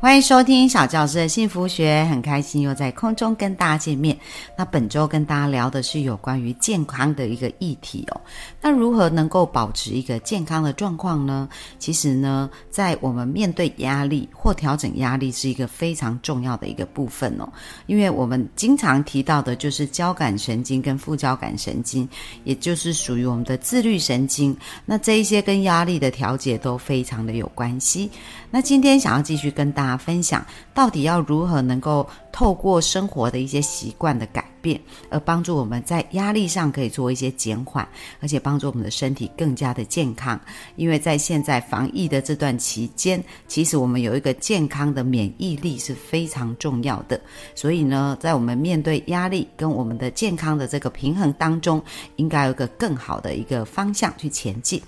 欢迎收听小教师的幸福学，很开心又在空中跟大家见面。那本周跟大家聊的是有关于健康的一个议题哦。那如何能够保持一个健康的状况呢？其实呢，在我们面对压力或调整压力是一个非常重要的一个部分哦。因为我们经常提到的就是交感神经跟副交感神经，也就是属于我们的自律神经。那这一些跟压力的调节都非常的有关系。那今天想要继续跟大分享，到底要如何能够透过生活的一些习惯的改。变，而帮助我们在压力上可以做一些减缓，而且帮助我们的身体更加的健康。因为在现在防疫的这段期间，其实我们有一个健康的免疫力是非常重要的。所以呢，在我们面对压力跟我们的健康的这个平衡当中，应该有一个更好的一个方向去前进。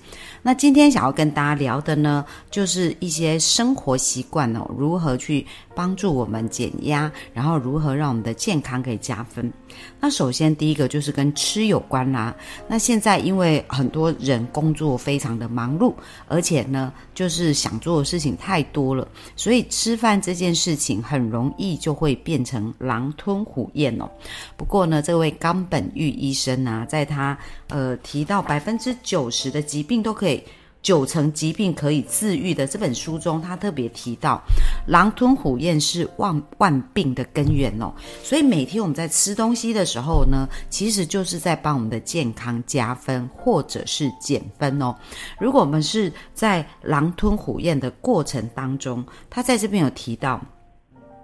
那今天想要跟大家聊的呢，就是一些生活习惯哦，如何去帮助我们减压，然后如何让我们的健康可以加分。那首先第一个就是跟吃有关啦。那现在因为很多人工作非常的忙碌，而且呢，就是想做的事情太多了，所以吃饭这件事情很容易就会变成狼吞虎咽哦。不过呢，这位冈本玉医生啊，在他呃提到百分之九十的疾病都可以。九成疾病可以治愈的这本书中，他特别提到，狼吞虎咽是万万病的根源哦。所以每天我们在吃东西的时候呢，其实就是在帮我们的健康加分或者是减分哦。如果我们是在狼吞虎咽的过程当中，他在这边有提到，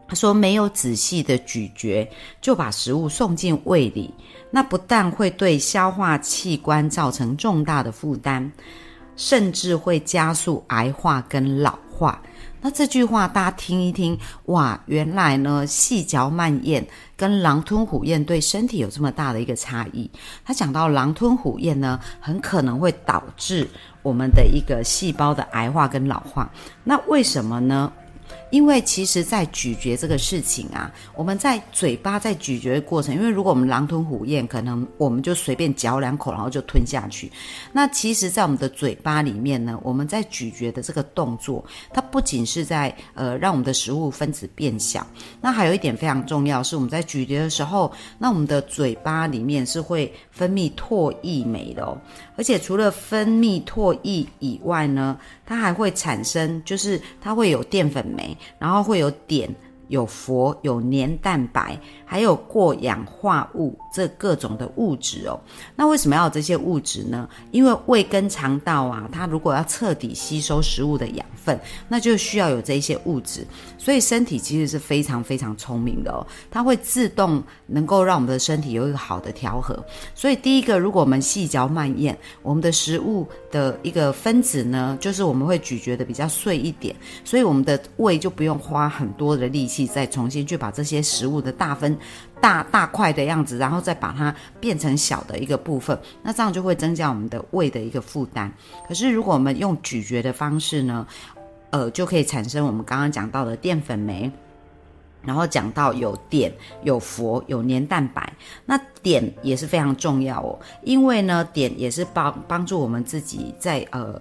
他说没有仔细的咀嚼就把食物送进胃里，那不但会对消化器官造成重大的负担。甚至会加速癌化跟老化。那这句话大家听一听，哇，原来呢细嚼慢咽跟狼吞虎咽对身体有这么大的一个差异。他讲到狼吞虎咽呢，很可能会导致我们的一个细胞的癌化跟老化。那为什么呢？因为其实，在咀嚼这个事情啊，我们在嘴巴在咀嚼的过程，因为如果我们狼吞虎咽，可能我们就随便嚼两口，然后就吞下去。那其实，在我们的嘴巴里面呢，我们在咀嚼的这个动作，它不仅是在呃让我们的食物分子变小，那还有一点非常重要，是我们在咀嚼的时候，那我们的嘴巴里面是会分泌唾液酶的哦。而且除了分泌唾液以外呢，它还会产生，就是它会有淀粉酶。然后会有点、有氟、有黏蛋白，还有过氧化物这各种的物质哦。那为什么要有这些物质呢？因为胃跟肠道啊，它如果要彻底吸收食物的养分，那就需要有这些物质。所以身体其实是非常非常聪明的哦，它会自动能够让我们的身体有一个好的调和。所以第一个，如果我们细嚼慢咽，我们的食物的一个分子呢，就是我们会咀嚼的比较碎一点，所以我们的胃就不用花很多的力气再重新去把这些食物的大分大大块的样子，然后再把它变成小的一个部分，那这样就会增加我们的胃的一个负担。可是如果我们用咀嚼的方式呢？呃，就可以产生我们刚刚讲到的淀粉酶，然后讲到有碘、有氟、有黏蛋白，那碘也是非常重要哦，因为呢，碘也是帮帮助我们自己在呃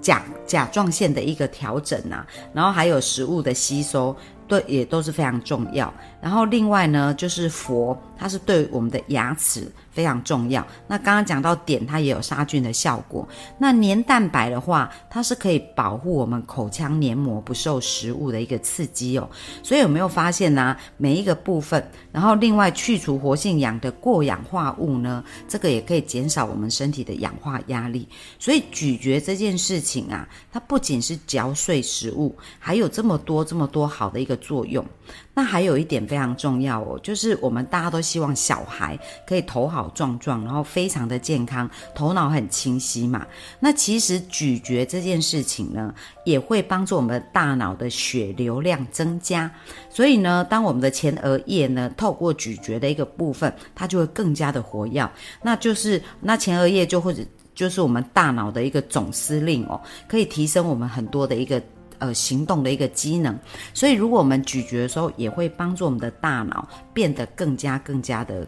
甲甲状腺的一个调整啊，然后还有食物的吸收。对，也都是非常重要。然后另外呢，就是佛，它是对我们的牙齿非常重要。那刚刚讲到碘，它也有杀菌的效果。那黏蛋白的话，它是可以保护我们口腔黏膜不受食物的一个刺激哦。所以有没有发现呢？每一个部分，然后另外去除活性氧的过氧化物呢，这个也可以减少我们身体的氧化压力。所以咀嚼这件事情啊，它不仅是嚼碎食物，还有这么多这么多好的一个。作用，那还有一点非常重要哦，就是我们大家都希望小孩可以头好壮壮，然后非常的健康，头脑很清晰嘛。那其实咀嚼这件事情呢，也会帮助我们大脑的血流量增加。所以呢，当我们的前额叶呢，透过咀嚼的一个部分，它就会更加的活跃。那就是那前额叶就或者。就是我们大脑的一个总司令哦，可以提升我们很多的一个呃行动的一个机能。所以，如果我们咀嚼的时候，也会帮助我们的大脑变得更加更加的。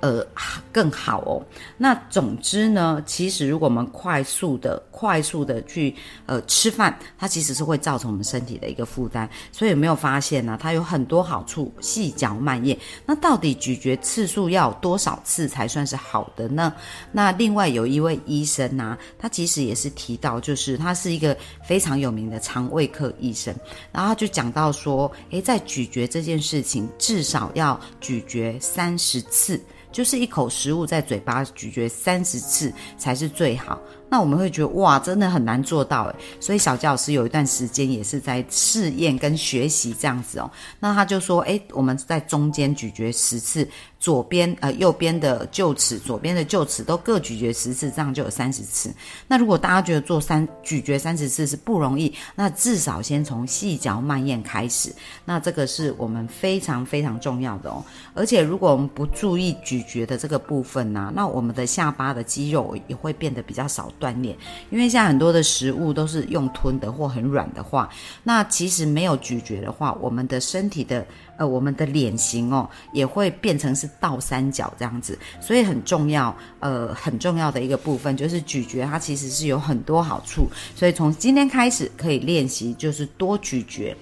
呃，更好哦。那总之呢，其实如果我们快速的、快速的去呃吃饭，它其实是会造成我们身体的一个负担。所以有没有发现呢？它有很多好处，细嚼慢咽。那到底咀嚼次数要多少次才算是好的呢？那另外有一位医生呢，他其实也是提到，就是他是一个非常有名的肠胃科医生，然后就讲到说，诶，在咀嚼这件事情，至少要咀嚼三十次。就是一口食物在嘴巴咀嚼三十次才是最好。那我们会觉得哇，真的很难做到诶。所以小教师有一段时间也是在试验跟学习这样子哦。那他就说，诶，我们在中间咀嚼十次，左边呃右边的臼齿，左边的臼齿都各咀嚼十次，这样就有三十次。那如果大家觉得做三咀嚼三十次是不容易，那至少先从细嚼慢咽开始。那这个是我们非常非常重要的哦。而且如果我们不注意咀嚼的这个部分呢，那我们的下巴的肌肉也会变得比较少。锻炼，因为现在很多的食物都是用吞的或很软的话，那其实没有咀嚼的话，我们的身体的呃，我们的脸型哦，也会变成是倒三角这样子，所以很重要，呃，很重要的一个部分就是咀嚼，它其实是有很多好处，所以从今天开始可以练习，就是多咀嚼。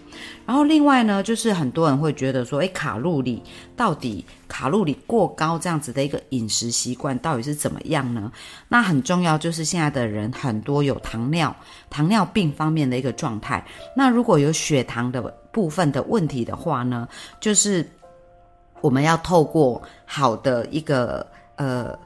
然后另外呢，就是很多人会觉得说，诶，卡路里到底卡路里过高这样子的一个饮食习惯到底是怎么样呢？那很重要就是现在的人很多有糖尿糖尿病方面的一个状态。那如果有血糖的部分的问题的话呢，就是我们要透过好的一个呃。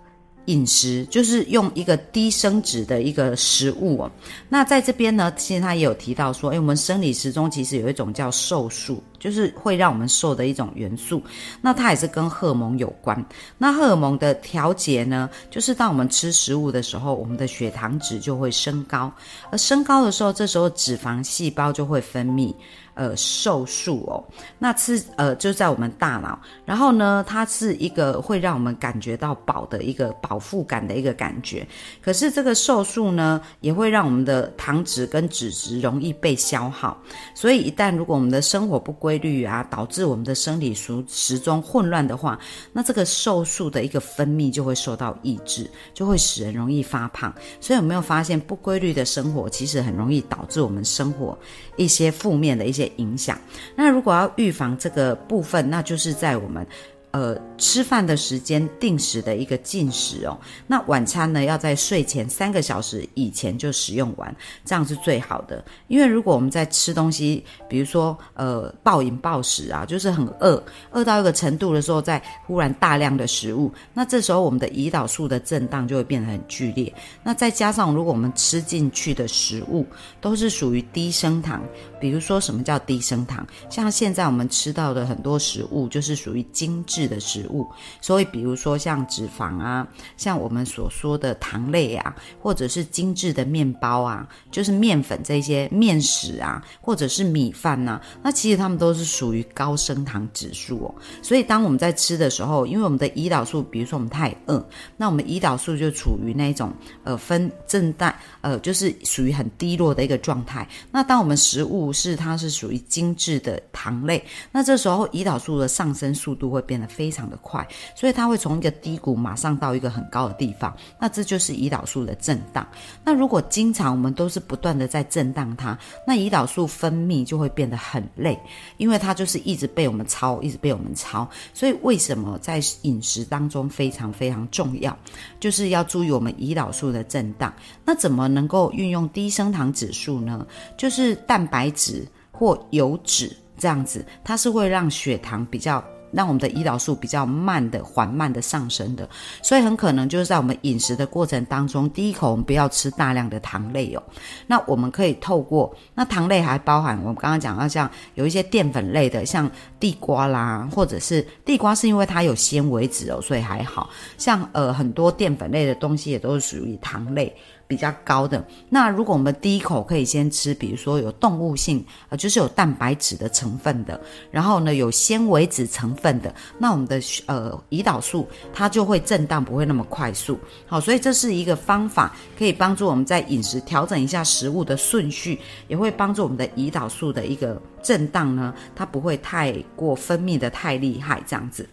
饮食就是用一个低升脂的一个食物哦。那在这边呢，其实他也有提到说，哎，我们生理时钟其实有一种叫瘦素，就是会让我们瘦的一种元素。那它也是跟荷尔蒙有关。那荷尔蒙的调节呢，就是当我们吃食物的时候，我们的血糖值就会升高，而升高的时候，这时候脂肪细胞就会分泌。呃，瘦素哦，那吃呃就在我们大脑，然后呢，它是一个会让我们感觉到饱的一个饱腹感的一个感觉。可是这个瘦素呢，也会让我们的糖脂跟脂质容易被消耗。所以一旦如果我们的生活不规规律啊，导致我们的生理时时钟混乱的话，那这个瘦素的一个分泌就会受到抑制，就会使人容易发胖。所以有没有发现不规律的生活其实很容易导致我们生活一些负面的一些。影响。那如果要预防这个部分，那就是在我们。呃，吃饭的时间定时的一个进食哦。那晚餐呢，要在睡前三个小时以前就食用完，这样是最好的。因为如果我们在吃东西，比如说呃暴饮暴食啊，就是很饿，饿到一个程度的时候，再忽然大量的食物，那这时候我们的胰岛素的震荡就会变得很剧烈。那再加上如果我们吃进去的食物都是属于低升糖，比如说什么叫低升糖？像现在我们吃到的很多食物就是属于精致。质的食物，所以比如说像脂肪啊，像我们所说的糖类啊，或者是精致的面包啊，就是面粉这些面食啊，或者是米饭呐，那其实它们都是属于高升糖指数哦。所以当我们在吃的时候，因为我们的胰岛素，比如说我们太饿，那我们胰岛素就处于那种呃分震荡，呃就是属于很低落的一个状态。那当我们食物是它是属于精致的糖类，那这时候胰岛素的上升速度会变得。非常的快，所以它会从一个低谷马上到一个很高的地方，那这就是胰岛素的震荡。那如果经常我们都是不断的在震荡它，那胰岛素分泌就会变得很累，因为它就是一直被我们超，一直被我们超。所以为什么在饮食当中非常非常重要，就是要注意我们胰岛素的震荡。那怎么能够运用低升糖指数呢？就是蛋白质或油脂这样子，它是会让血糖比较。让我们的胰岛素比较慢的、缓慢的上升的，所以很可能就是在我们饮食的过程当中，第一口我们不要吃大量的糖类哦。那我们可以透过那糖类还包含我们刚刚讲到像有一些淀粉类的，像地瓜啦，或者是地瓜是因为它有纤维质哦，所以还好像呃很多淀粉类的东西也都是属于糖类。比较高的。那如果我们第一口可以先吃，比如说有动物性，呃，就是有蛋白质的成分的，然后呢有纤维质成分的，那我们的呃胰岛素它就会震荡，不会那么快速。好，所以这是一个方法，可以帮助我们在饮食调整一下食物的顺序，也会帮助我们的胰岛素的一个震荡呢，它不会太过分泌的太厉害，这样子。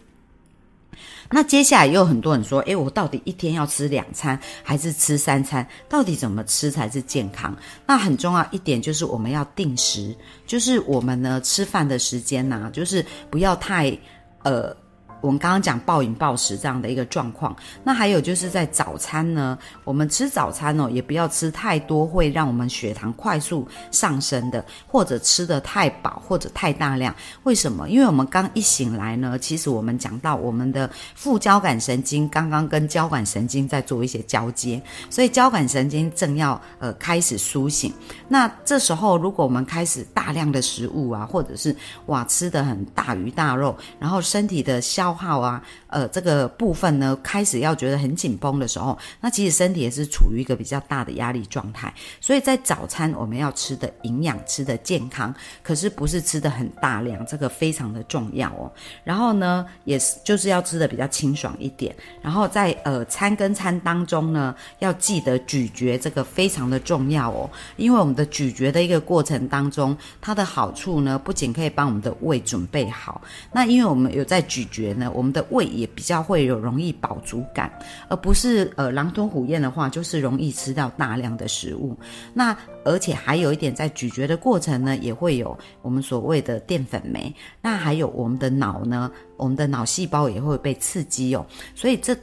那接下来也有很多人说，诶，我到底一天要吃两餐还是吃三餐？到底怎么吃才是健康？那很重要一点就是我们要定时，就是我们呢吃饭的时间呐，就是不要太呃。我们刚刚讲暴饮暴食这样的一个状况，那还有就是在早餐呢，我们吃早餐哦，也不要吃太多会让我们血糖快速上升的，或者吃的太饱或者太大量。为什么？因为我们刚一醒来呢，其实我们讲到我们的副交感神经刚刚跟交感神经在做一些交接，所以交感神经正要呃开始苏醒。那这时候如果我们开始大量的食物啊，或者是哇吃的很大鱼大肉，然后身体的消消耗啊，呃，这个部分呢，开始要觉得很紧绷的时候，那其实身体也是处于一个比较大的压力状态。所以在早餐我们要吃的营养、吃的健康，可是不是吃的很大量，这个非常的重要哦。然后呢，也是就是要吃的比较清爽一点。然后在呃餐跟餐当中呢，要记得咀嚼，这个非常的重要哦。因为我们的咀嚼的一个过程当中，它的好处呢，不仅可以帮我们的胃准备好，那因为我们有在咀嚼。呢我们的胃也比较会有容易饱足感，而不是呃狼吞虎咽的话，就是容易吃到大量的食物。那而且还有一点，在咀嚼的过程呢，也会有我们所谓的淀粉酶。那还有我们的脑呢，我们的脑细胞也会被刺激哦。所以这。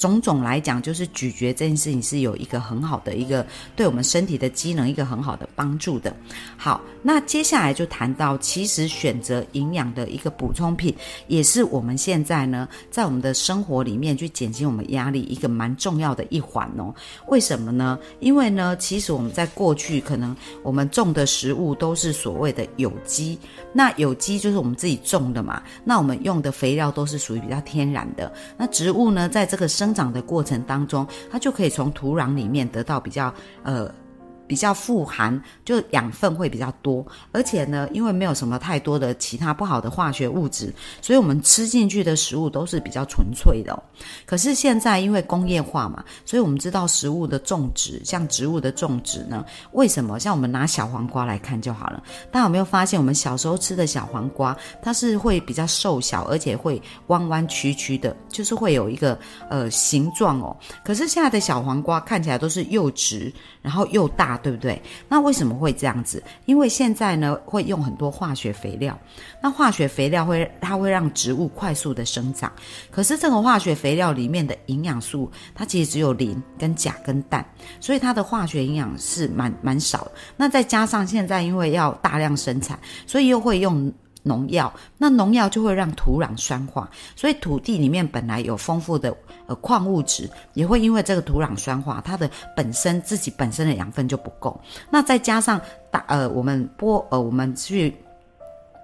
种种来讲，就是咀嚼这件事情是有一个很好的一个对我们身体的机能一个很好的帮助的。好，那接下来就谈到，其实选择营养的一个补充品，也是我们现在呢，在我们的生活里面去减轻我们压力一个蛮重要的一环哦。为什么呢？因为呢，其实我们在过去可能我们种的食物都是所谓的有机，那有机就是我们自己种的嘛，那我们用的肥料都是属于比较天然的。那植物呢，在这个生生长的过程当中，它就可以从土壤里面得到比较呃。比较富含，就养分会比较多，而且呢，因为没有什么太多的其他不好的化学物质，所以我们吃进去的食物都是比较纯粹的。可是现在因为工业化嘛，所以我们知道食物的种植，像植物的种植呢，为什么？像我们拿小黄瓜来看就好了。大家有没有发现，我们小时候吃的小黄瓜，它是会比较瘦小，而且会弯弯曲曲的，就是会有一个呃形状哦。可是现在的小黄瓜看起来都是又直，然后又大。对不对？那为什么会这样子？因为现在呢，会用很多化学肥料。那化学肥料会，它会让植物快速的生长。可是这个化学肥料里面的营养素，它其实只有磷、跟钾、跟氮，所以它的化学营养是蛮蛮少。那再加上现在因为要大量生产，所以又会用。农药，那农药就会让土壤酸化，所以土地里面本来有丰富的呃矿物质，也会因为这个土壤酸化，它的本身自己本身的养分就不够。那再加上大呃我们播呃我们去。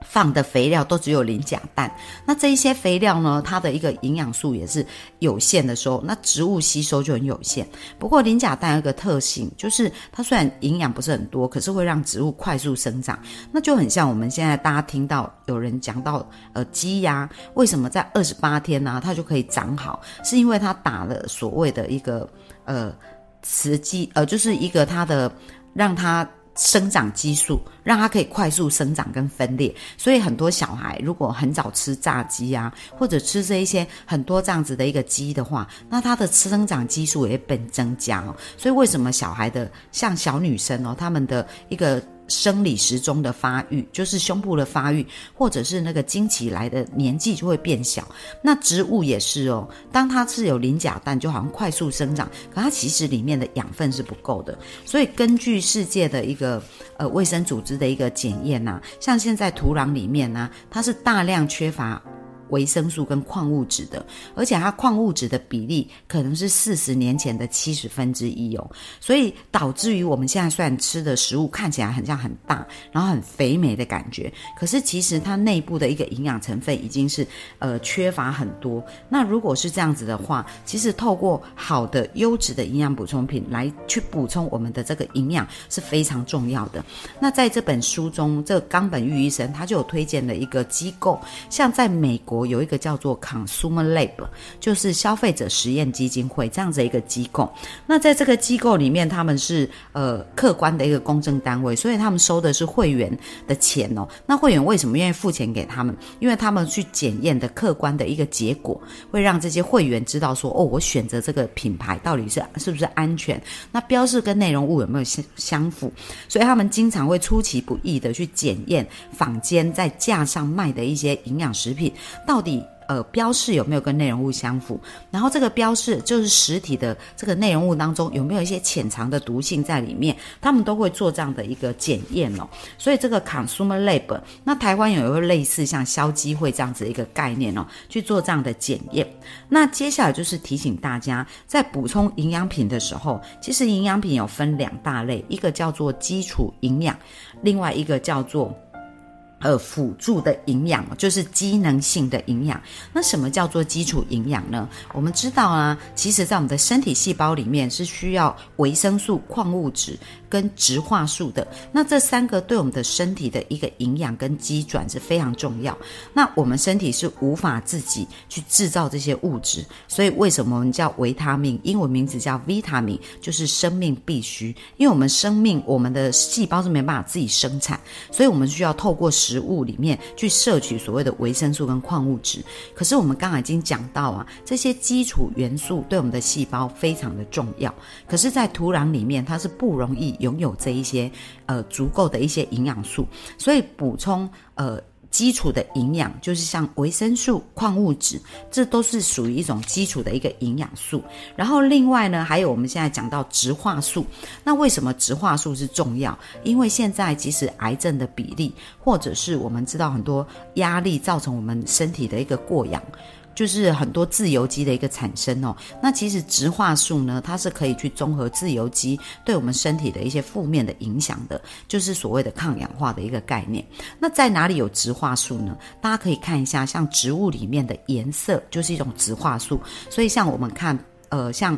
放的肥料都只有磷钾氮，那这一些肥料呢，它的一个营养素也是有限的时候，那植物吸收就很有限。不过磷钾氮有一个特性，就是它虽然营养不是很多，可是会让植物快速生长。那就很像我们现在大家听到有人讲到，呃，鸡呀，为什么在二十八天呢，它就可以长好？是因为它打了所谓的一个呃雌激，呃，就是一个它的让它。生长激素让它可以快速生长跟分裂，所以很多小孩如果很早吃炸鸡啊，或者吃这一些很多这样子的一个鸡的话，那它的生长激素也会被增加。所以为什么小孩的像小女生哦，他们的一个。生理时钟的发育，就是胸部的发育，或者是那个经期来的年纪就会变小。那植物也是哦，当它是有磷钾氮，就好像快速生长，可它其实里面的养分是不够的。所以根据世界的一个呃卫生组织的一个检验呐，像现在土壤里面呢，它是大量缺乏。维生素跟矿物质的，而且它矿物质的比例可能是四十年前的七十分之一哦，所以导致于我们现在虽然吃的食物看起来很像很大，然后很肥美的感觉，可是其实它内部的一个营养成分已经是呃缺乏很多。那如果是这样子的话，其实透过好的优质的营养补充品来去补充我们的这个营养是非常重要的。那在这本书中，这冈本玉医生他就有推荐了一个机构，像在美国有一个叫做 Consumer Lab，就是消费者实验基金会这样子一个机构。那在这个机构里面，他们是呃客观的一个公正单位，所以他们收的是会员的钱哦。那会员为什么愿意付钱给他们？因为他们去检验的客观的一个结果，会让这些会员知道说，哦，我选择这个品牌到底是是不是安全？那标示跟内容物有没有相相符？所以他们经常会出其不意的去检验坊间在架上卖的一些营养食品，到底。呃，标示有没有跟内容物相符？然后这个标示就是实体的这个内容物当中有没有一些潜藏的毒性在里面？他们都会做这样的一个检验哦。所以这个 Consumer Lab，那台湾有一个类似像消基会这样子一个概念哦，去做这样的检验。那接下来就是提醒大家，在补充营养品的时候，其实营养品有分两大类，一个叫做基础营养，另外一个叫做。呃，辅助的营养就是机能性的营养。那什么叫做基础营养呢？我们知道啊，其实在我们的身体细胞里面是需要维生素、矿物质。跟植化素的那这三个对我们的身体的一个营养跟机转是非常重要。那我们身体是无法自己去制造这些物质，所以为什么我们叫维他命？英文名字叫 vitamin，就是生命必须。因为我们生命，我们的细胞是没办法自己生产，所以我们需要透过食物里面去摄取所谓的维生素跟矿物质。可是我们刚才已经讲到啊，这些基础元素对我们的细胞非常的重要。可是，在土壤里面，它是不容易有。拥有这一些呃足够的一些营养素，所以补充呃基础的营养，就是像维生素、矿物质，这都是属于一种基础的一个营养素。然后另外呢，还有我们现在讲到植化素，那为什么植化素是重要？因为现在即使癌症的比例，或者是我们知道很多压力造成我们身体的一个过氧。就是很多自由基的一个产生哦，那其实植化素呢，它是可以去综合自由基对我们身体的一些负面的影响的，就是所谓的抗氧化的一个概念。那在哪里有植化素呢？大家可以看一下，像植物里面的颜色就是一种植化素，所以像我们看，呃，像。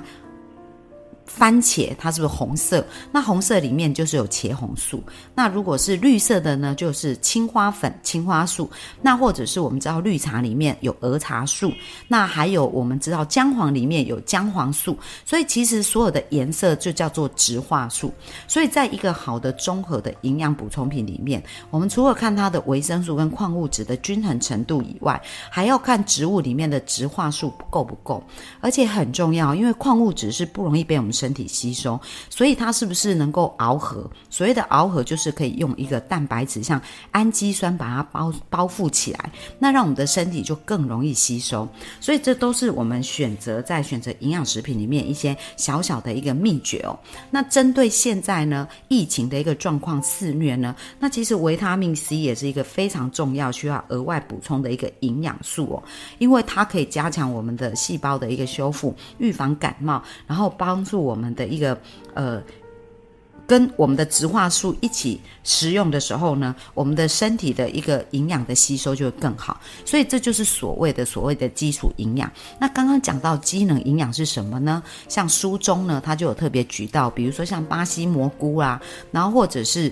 番茄它是不是红色？那红色里面就是有茄红素。那如果是绿色的呢，就是青花粉、青花素。那或者是我们知道绿茶里面有儿茶素。那还有我们知道姜黄里面有姜黄素。所以其实所有的颜色就叫做植化素。所以在一个好的综合的营养补充品里面，我们除了看它的维生素跟矿物质的均衡程度以外，还要看植物里面的植化素够不够。而且很重要，因为矿物质是不容易被我们身体吸收，所以它是不是能够螯合？所谓的螯合，就是可以用一个蛋白质，像氨基酸把它包包覆起来，那让我们的身体就更容易吸收。所以这都是我们选择在选择营养食品里面一些小小的一个秘诀哦。那针对现在呢疫情的一个状况肆虐呢，那其实维他命 C 也是一个非常重要需要额外补充的一个营养素哦，因为它可以加强我们的细胞的一个修复，预防感冒，然后帮助。我们的一个呃，跟我们的植化素一起食用的时候呢，我们的身体的一个营养的吸收就会更好，所以这就是所谓的所谓的基础营养。那刚刚讲到机能营养是什么呢？像书中呢，它就有特别举到，比如说像巴西蘑菇啊，然后或者是。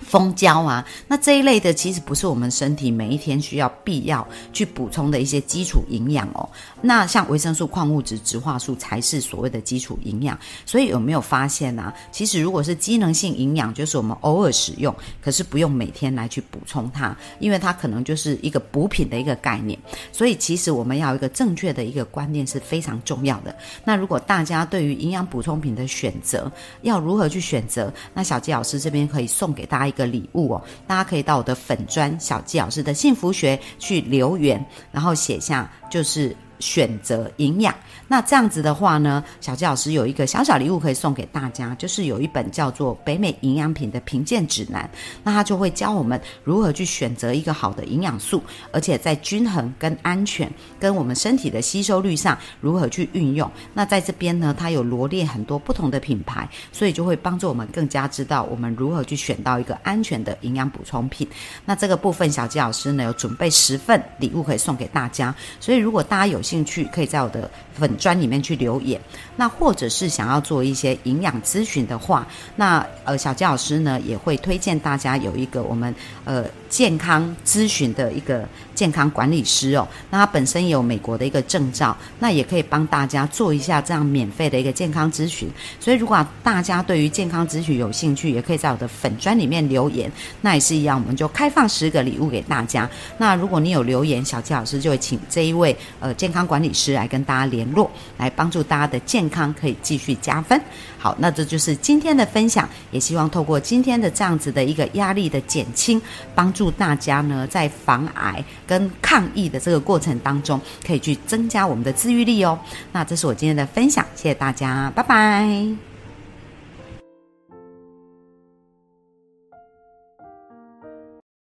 蜂胶啊，那这一类的其实不是我们身体每一天需要必要去补充的一些基础营养哦。那像维生素、矿物质、植化素才是所谓的基础营养。所以有没有发现呢？其实如果是机能性营养，就是我们偶尔使用，可是不用每天来去补充它，因为它可能就是一个补品的一个概念。所以其实我们要一个正确的一个观念是非常重要的。那如果大家对于营养补充品的选择要如何去选择，那小纪老师这边可以送给大家。一个礼物哦，大家可以到我的粉砖小纪老师的幸福学去留言，然后写下就是选择营养。那这样子的话呢，小纪老师有一个小小礼物可以送给大家，就是有一本叫做《北美营养品的评鉴指南》，那它就会教我们如何去选择一个好的营养素，而且在均衡、跟安全、跟我们身体的吸收率上如何去运用。那在这边呢，它有罗列很多不同的品牌，所以就会帮助我们更加知道我们如何去选到一个安全的营养补充品。那这个部分，小纪老师呢有准备十份礼物可以送给大家，所以如果大家有兴趣，可以在我的粉。专里面去留言，那或者是想要做一些营养咨询的话，那呃小杰老师呢也会推荐大家有一个我们呃健康咨询的一个健康管理师哦，那他本身有美国的一个证照，那也可以帮大家做一下这样免费的一个健康咨询。所以如果大家对于健康咨询有兴趣，也可以在我的粉专里面留言，那也是一样，我们就开放十个礼物给大家。那如果你有留言，小佳老师就会请这一位呃健康管理师来跟大家联络。来帮助大家的健康可以继续加分。好，那这就是今天的分享，也希望透过今天的这样子的一个压力的减轻，帮祝大家呢在防癌跟抗疫的这个过程当中，可以去增加我们的自愈力哦。那这是我今天的分享，谢谢大家，拜拜。